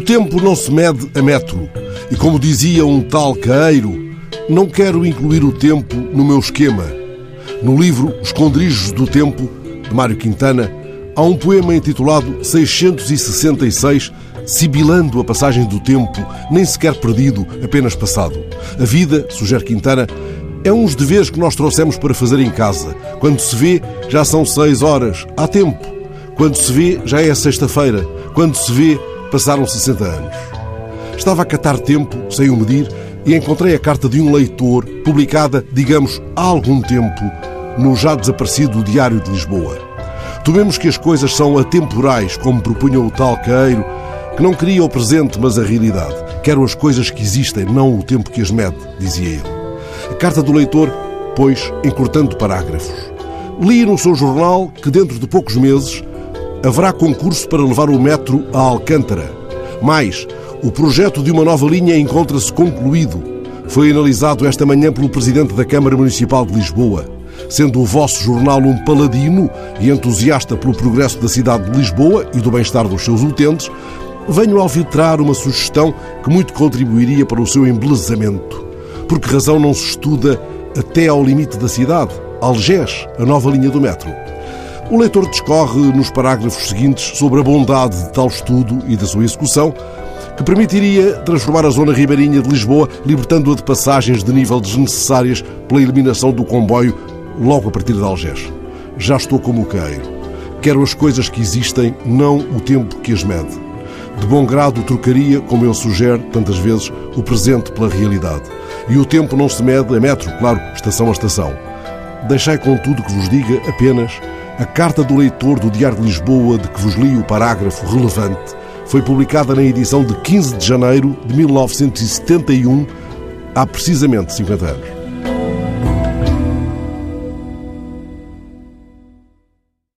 tempo não se mede a metro. E como dizia um tal caeiro, não quero incluir o tempo no meu esquema. No livro Esconderijos do Tempo, de Mário Quintana, há um poema intitulado 666, sibilando a passagem do tempo, nem sequer perdido, apenas passado. A vida, sugere Quintana, é uns deveres que nós trouxemos para fazer em casa. Quando se vê, já são seis horas. Há tempo. Quando se vê, já é sexta-feira. Quando se vê, passaram 60 anos. Estava a catar tempo, sem o medir, e encontrei a carta de um leitor, publicada, digamos, há algum tempo, no já desaparecido Diário de Lisboa. Tomemos que as coisas são atemporais, como propunha o tal Caeiro, que não queria o presente, mas a realidade. Quero as coisas que existem, não o tempo que as mede, dizia ele. A carta do leitor, pois, encurtando parágrafos. Li no seu jornal que dentro de poucos meses haverá concurso para levar o metro a Alcântara. Mais, o projeto de uma nova linha encontra-se concluído. Foi analisado esta manhã pelo Presidente da Câmara Municipal de Lisboa. Sendo o vosso jornal um paladino e entusiasta pelo progresso da cidade de Lisboa e do bem-estar dos seus utentes, venho alvitrar uma sugestão que muito contribuiria para o seu embelezamento. Por que razão não se estuda até ao limite da cidade, Algés, a nova linha do metro? O leitor discorre nos parágrafos seguintes sobre a bondade de tal estudo e da sua execução, que permitiria transformar a zona ribeirinha de Lisboa, libertando-a de passagens de nível desnecessárias pela eliminação do comboio logo a partir de Algés. Já estou como queiro. Quero as coisas que existem, não o tempo que as mede. De bom grado trocaria, como ele sugere tantas vezes, o presente pela realidade. E o tempo não se mede a metro, claro, estação a estação. Deixai, contudo, que vos diga apenas a carta do leitor do Diário de Lisboa de que vos li o parágrafo relevante foi publicada na edição de 15 de janeiro de 1971, há precisamente 50 anos.